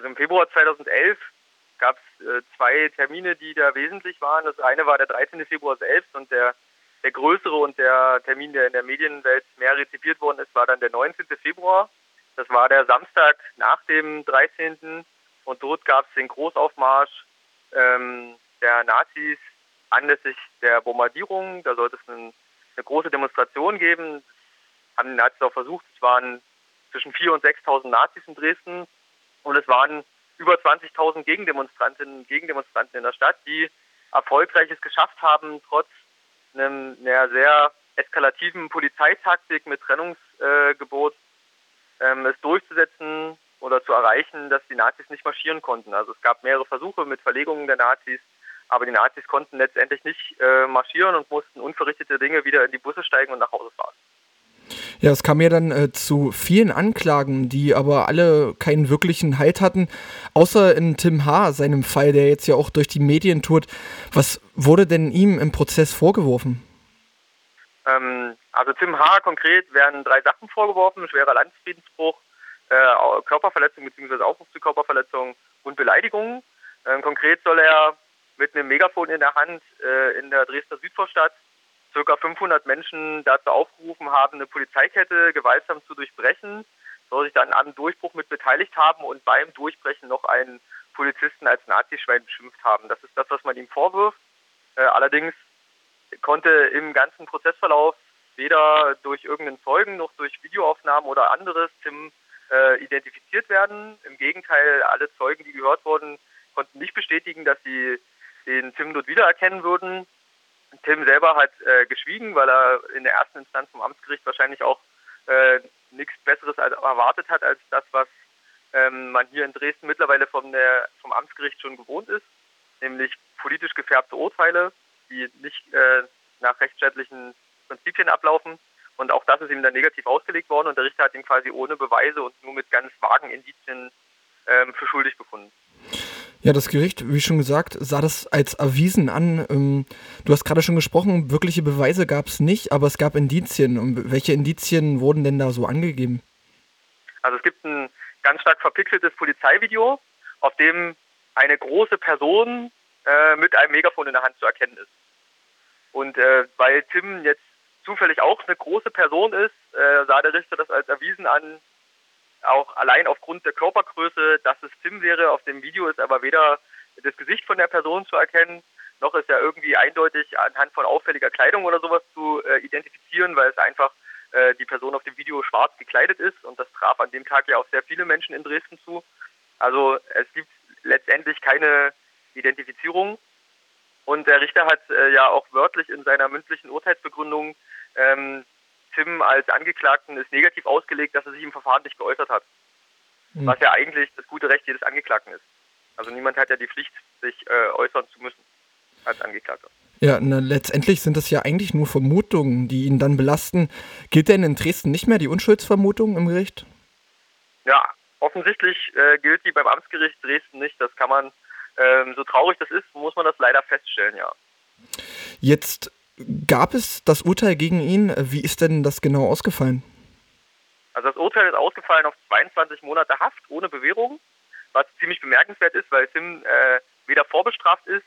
Also im Februar 2011 gab es äh, zwei Termine, die da wesentlich waren. Das eine war der 13. Februar selbst und der, der größere und der Termin, der in der Medienwelt mehr rezipiert worden ist, war dann der 19. Februar. Das war der Samstag nach dem 13. Und dort gab es den Großaufmarsch ähm, der Nazis anlässlich der Bombardierung. Da sollte es einen, eine große Demonstration geben. Das haben die Nazis auch versucht. Es waren zwischen 4.000 und 6.000 Nazis in Dresden. Und es waren über 20.000 Gegendemonstrantinnen und Gegendemonstranten in der Stadt, die erfolgreiches geschafft haben, trotz einem, einer sehr eskalativen Polizeitaktik mit Trennungsgebot ähm, es durchzusetzen oder zu erreichen, dass die Nazis nicht marschieren konnten. Also es gab mehrere Versuche mit Verlegungen der Nazis, aber die Nazis konnten letztendlich nicht äh, marschieren und mussten unverrichtete Dinge wieder in die Busse steigen und nach Hause fahren. Ja, es kam ja dann äh, zu vielen Anklagen, die aber alle keinen wirklichen Halt hatten, außer in Tim H., seinem Fall, der jetzt ja auch durch die Medien tourt. Was wurde denn ihm im Prozess vorgeworfen? Ähm, also Tim H. konkret werden drei Sachen vorgeworfen, schwerer Landesfriedensbruch, äh, Körperverletzung bzw. Aufruf zu Körperverletzung und Beleidigung. Ähm, konkret soll er mit einem Megafon in der Hand äh, in der Dresdner Südvorstadt circa 500 Menschen dazu aufgerufen haben, eine Polizeikette gewaltsam zu durchbrechen, soll sich dann am Durchbruch mit beteiligt haben und beim Durchbrechen noch einen Polizisten als Nazischwein beschimpft haben. Das ist das, was man ihm vorwirft. Äh, allerdings konnte im ganzen Prozessverlauf weder durch irgendeinen Zeugen noch durch Videoaufnahmen oder anderes Tim äh, identifiziert werden. Im Gegenteil, alle Zeugen, die gehört wurden, konnten nicht bestätigen, dass sie den Tim dort wiedererkennen würden. Tim selber hat äh, geschwiegen, weil er in der ersten Instanz vom Amtsgericht wahrscheinlich auch äh, nichts Besseres erwartet hat als das, was ähm, man hier in Dresden mittlerweile vom, der, vom Amtsgericht schon gewohnt ist, nämlich politisch gefärbte Urteile, die nicht äh, nach rechtsstaatlichen Prinzipien ablaufen. Und auch das ist ihm dann negativ ausgelegt worden und der Richter hat ihn quasi ohne Beweise und nur mit ganz vagen Indizien ähm, für schuldig befunden. Ja, das Gericht, wie schon gesagt, sah das als erwiesen an. Ähm, du hast gerade schon gesprochen, wirkliche Beweise gab es nicht, aber es gab Indizien. Und welche Indizien wurden denn da so angegeben? Also es gibt ein ganz stark verpixeltes Polizeivideo, auf dem eine große Person äh, mit einem Megafon in der Hand zu erkennen ist. Und äh, weil Tim jetzt zufällig auch eine große Person ist, äh, sah der Richter das als erwiesen an, auch allein aufgrund der Körpergröße, dass es Tim wäre. Auf dem Video ist aber weder das Gesicht von der Person zu erkennen, noch ist er irgendwie eindeutig anhand von auffälliger Kleidung oder sowas zu äh, identifizieren, weil es einfach äh, die Person auf dem Video schwarz gekleidet ist und das traf an dem Tag ja auch sehr viele Menschen in Dresden zu. Also es gibt letztendlich keine Identifizierung und der Richter hat äh, ja auch wörtlich in seiner mündlichen Urteilsbegründung ähm, Tim als Angeklagten ist negativ ausgelegt, dass er sich im Verfahren nicht geäußert hat. Mhm. Was ja eigentlich das gute Recht jedes Angeklagten ist. Also niemand hat ja die Pflicht, sich äh, äußern zu müssen als Angeklagter. Ja, na, letztendlich sind das ja eigentlich nur Vermutungen, die ihn dann belasten. Gilt denn in Dresden nicht mehr die Unschuldsvermutung im Gericht? Ja, offensichtlich äh, gilt die beim Amtsgericht Dresden nicht. Das kann man, ähm, so traurig das ist, muss man das leider feststellen, ja. Jetzt Gab es das Urteil gegen ihn? Wie ist denn das genau ausgefallen? Also das Urteil ist ausgefallen auf 22 Monate Haft ohne Bewährung, was ziemlich bemerkenswert ist, weil Sim äh, weder vorbestraft ist,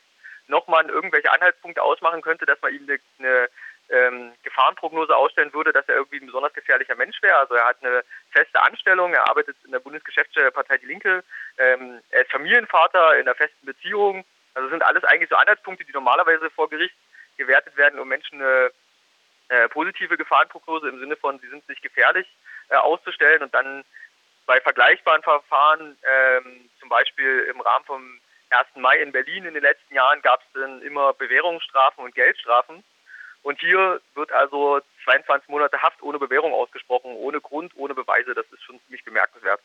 noch man irgendwelche Anhaltspunkte ausmachen könnte, dass man ihm eine, eine ähm, Gefahrenprognose ausstellen würde, dass er irgendwie ein besonders gefährlicher Mensch wäre. Also er hat eine feste Anstellung, er arbeitet in der Bundesgeschäftsstelle der Partei Die Linke, ähm, er ist Familienvater in einer festen Beziehung. Also sind alles eigentlich so Anhaltspunkte, die normalerweise vor Gericht gewertet werden, um Menschen eine äh, positive Gefahrenprognose im Sinne von, sie sind nicht gefährlich äh, auszustellen und dann bei vergleichbaren Verfahren, ähm, zum Beispiel im Rahmen vom 1. Mai in Berlin in den letzten Jahren, gab es dann immer Bewährungsstrafen und Geldstrafen. Und hier wird also 22 Monate Haft ohne Bewährung ausgesprochen, ohne Grund, ohne Beweise. Das ist schon ziemlich bemerkenswert.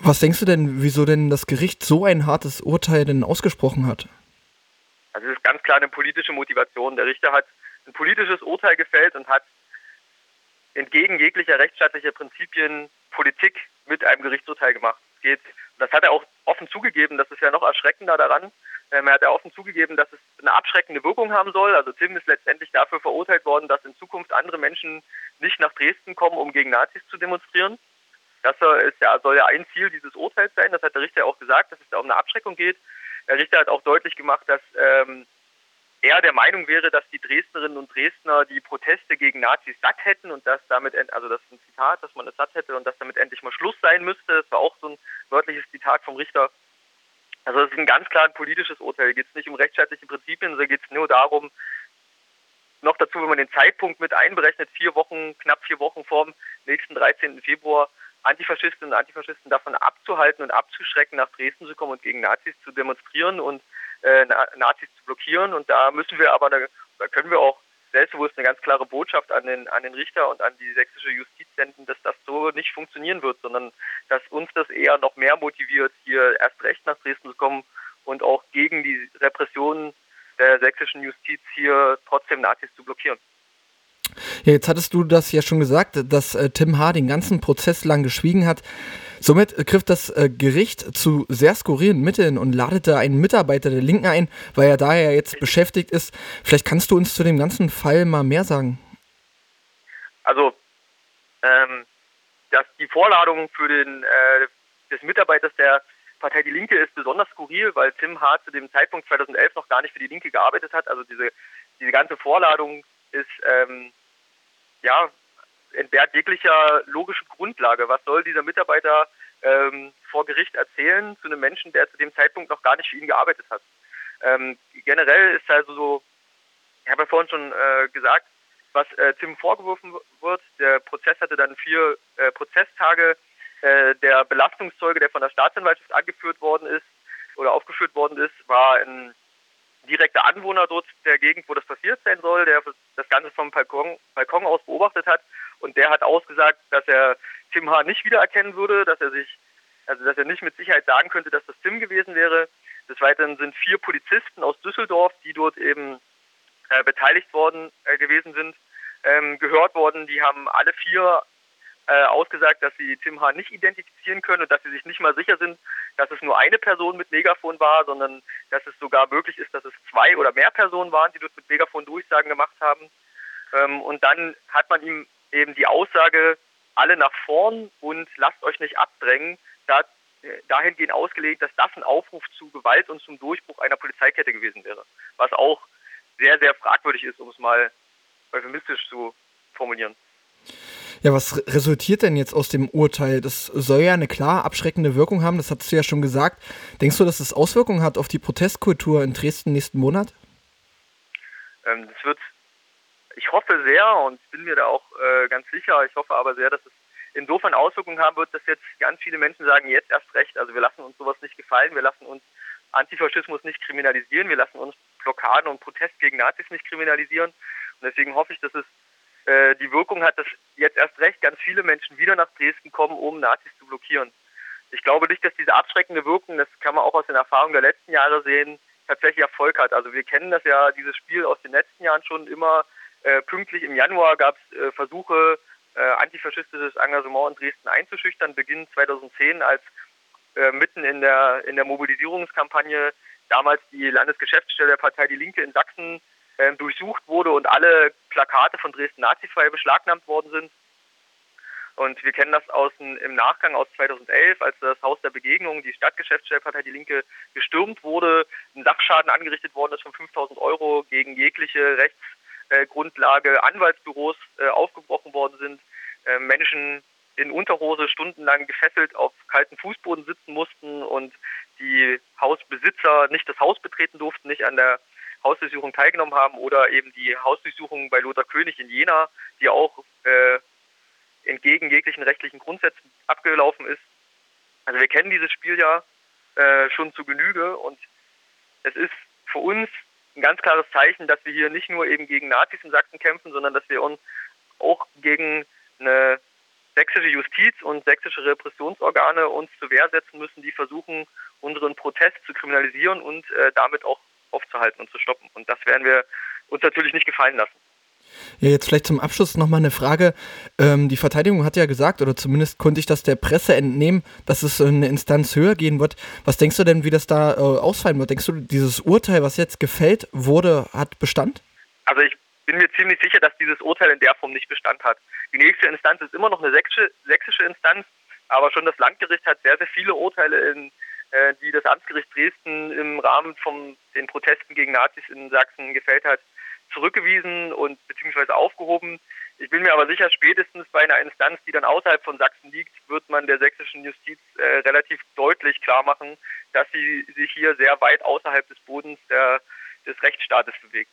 Was denkst du denn, wieso denn das Gericht so ein hartes Urteil denn ausgesprochen hat? Also es klar eine politische Motivation. Der Richter hat ein politisches Urteil gefällt und hat entgegen jeglicher rechtsstaatlicher Prinzipien Politik mit einem Gerichtsurteil gemacht. Geht, das hat er auch offen zugegeben, das ist ja noch erschreckender daran. Ähm, er hat ja offen zugegeben, dass es eine abschreckende Wirkung haben soll. Also Tim ist letztendlich dafür verurteilt worden, dass in Zukunft andere Menschen nicht nach Dresden kommen, um gegen Nazis zu demonstrieren. Das ist ja, soll ja ein Ziel dieses Urteils sein. Das hat der Richter auch gesagt, dass es da um eine Abschreckung geht. Der Richter hat auch deutlich gemacht, dass ähm, er der Meinung wäre, dass die Dresdnerinnen und Dresdner die Proteste gegen Nazis satt hätten und dass damit, also das ist ein Zitat, dass man es satt hätte und dass damit endlich mal Schluss sein müsste. Das war auch so ein wörtliches Zitat vom Richter. Also es ist ein ganz klar ein politisches Urteil. Geht es nicht um rechtsstaatliche Prinzipien, sondern geht es nur darum, noch dazu, wenn man den Zeitpunkt mit einberechnet, vier Wochen, knapp vier Wochen vor dem nächsten 13. Februar, Antifaschistinnen und Antifaschisten davon abzuhalten und abzuschrecken, nach Dresden zu kommen und gegen Nazis zu demonstrieren und äh, Nazis zu blockieren. Und da müssen wir aber, da, da können wir auch selbstbewusst eine ganz klare Botschaft an den, an den Richter und an die sächsische Justiz senden, dass das so nicht funktionieren wird, sondern dass uns das eher noch mehr motiviert, hier erst recht nach Dresden zu kommen und auch gegen die Repressionen der sächsischen Justiz hier trotzdem Nazis zu blockieren. Ja, jetzt hattest du das ja schon gesagt, dass äh, Tim H. den ganzen Prozess lang geschwiegen hat. Somit griff das äh, Gericht zu sehr skurrilen Mitteln und ladete einen Mitarbeiter der Linken ein, weil er daher jetzt beschäftigt ist. Vielleicht kannst du uns zu dem ganzen Fall mal mehr sagen. Also, ähm, dass die Vorladung für den äh, des Mitarbeiters der Partei Die Linke ist besonders skurril, weil Tim H. zu dem Zeitpunkt 2011 noch gar nicht für die Linke gearbeitet hat. Also diese, diese ganze Vorladung ist ähm, ja entbehrt jeglicher logischen Grundlage. Was soll dieser Mitarbeiter ähm, vor Gericht erzählen zu einem Menschen, der zu dem Zeitpunkt noch gar nicht für ihn gearbeitet hat? Ähm, generell ist also so, ich habe ja vorhin schon äh, gesagt, was äh, Tim vorgeworfen wird. Der Prozess hatte dann vier äh, Prozesstage. Äh, der Belastungszeuge, der von der Staatsanwaltschaft angeführt worden ist oder aufgeführt worden ist, war ein direkter Anwohner dort der Gegend, wo das passiert sein soll, der das Ganze vom Balkon, Balkon aus beobachtet hat und der hat ausgesagt, dass er Tim H. nicht wiedererkennen würde, dass er sich, also dass er nicht mit Sicherheit sagen könnte, dass das Tim gewesen wäre. Des Weiteren sind vier Polizisten aus Düsseldorf, die dort eben äh, beteiligt worden äh, gewesen sind, ähm, gehört worden. Die haben alle vier äh, ausgesagt, dass sie Tim H. nicht identifizieren können und dass sie sich nicht mal sicher sind, dass es nur eine Person mit Megafon war, sondern dass es sogar möglich ist, dass es zwei oder mehr Personen waren, die dort mit Megafon Durchsagen gemacht haben. Ähm, und dann hat man ihm eben die Aussage, alle nach vorn und lasst euch nicht abdrängen, da, äh, dahingehend ausgelegt, dass das ein Aufruf zu Gewalt und zum Durchbruch einer Polizeikette gewesen wäre. Was auch sehr, sehr fragwürdig ist, um es mal euphemistisch zu formulieren. Ja, was resultiert denn jetzt aus dem Urteil? Das soll ja eine klar abschreckende Wirkung haben, das hast du ja schon gesagt. Denkst du, dass es Auswirkungen hat auf die Protestkultur in Dresden nächsten Monat? Ähm, das wird, ich hoffe sehr und bin mir da auch äh, ganz sicher, ich hoffe aber sehr, dass es insofern Auswirkungen haben wird, dass jetzt ganz viele Menschen sagen, jetzt erst recht, also wir lassen uns sowas nicht gefallen, wir lassen uns Antifaschismus nicht kriminalisieren, wir lassen uns Blockaden und Protest gegen Nazis nicht kriminalisieren. Und deswegen hoffe ich, dass es äh, die Wirkung hat, dass jetzt erst recht ganz viele Menschen wieder nach Dresden kommen, um Nazis zu blockieren. Ich glaube nicht, dass diese abschreckende Wirkung, das kann man auch aus den Erfahrungen der letzten Jahre sehen, tatsächlich Erfolg hat. Also wir kennen das ja, dieses Spiel aus den letzten Jahren schon immer äh, pünktlich im Januar gab es äh, Versuche, äh, antifaschistisches Engagement in Dresden einzuschüchtern, Beginn 2010, als äh, mitten in der, in der Mobilisierungskampagne damals die Landesgeschäftsstelle der Partei Die Linke in Sachsen äh, durchsucht wurde und alle Plakate von Dresden nazifrei beschlagnahmt worden sind. Und wir kennen das aus im Nachgang aus 2011, als das Haus der Begegnung, die Stadtgeschäftsstellpartei Die Linke, gestürmt wurde, ein Sachschaden angerichtet worden ist von 5000 Euro gegen jegliche Rechtsgrundlage, Anwaltsbüros äh, aufgebrochen worden sind, äh, Menschen in Unterhose stundenlang gefesselt auf kalten Fußboden sitzen mussten und die Hausbesitzer nicht das Haus betreten durften, nicht an der Hausdurchsuchung teilgenommen haben oder eben die Hausdurchsuchung bei Lothar König in Jena, die auch äh, entgegen jeglichen rechtlichen Grundsätzen abgelaufen ist. Also wir kennen dieses Spiel ja äh, schon zu Genüge und es ist für uns ein ganz klares Zeichen, dass wir hier nicht nur eben gegen Nazis in Sachsen kämpfen, sondern dass wir uns auch gegen eine sächsische Justiz und sächsische Repressionsorgane uns zur Wehr setzen müssen, die versuchen, unseren Protest zu kriminalisieren und äh, damit auch aufzuhalten und zu stoppen. Und das werden wir uns natürlich nicht gefallen lassen. Ja, jetzt vielleicht zum Abschluss nochmal eine Frage. Ähm, die Verteidigung hat ja gesagt, oder zumindest konnte ich das der Presse entnehmen, dass es eine Instanz höher gehen wird. Was denkst du denn, wie das da äh, ausfallen wird? Denkst du, dieses Urteil, was jetzt gefällt wurde, hat Bestand? Also ich bin mir ziemlich sicher, dass dieses Urteil in der Form nicht Bestand hat. Die nächste Instanz ist immer noch eine sächsische, sächsische Instanz, Aber schon das Landgericht hat sehr, sehr viele Urteile, in, die das Amtsgericht Dresden im Rahmen von den Protesten gegen Nazis in Sachsen gefällt hat, zurückgewiesen und beziehungsweise aufgehoben. Ich bin mir aber sicher, spätestens bei einer Instanz, die dann außerhalb von Sachsen liegt, wird man der sächsischen Justiz äh, relativ deutlich klar machen, dass sie sich hier sehr weit außerhalb des Bodens der, des Rechtsstaates bewegt.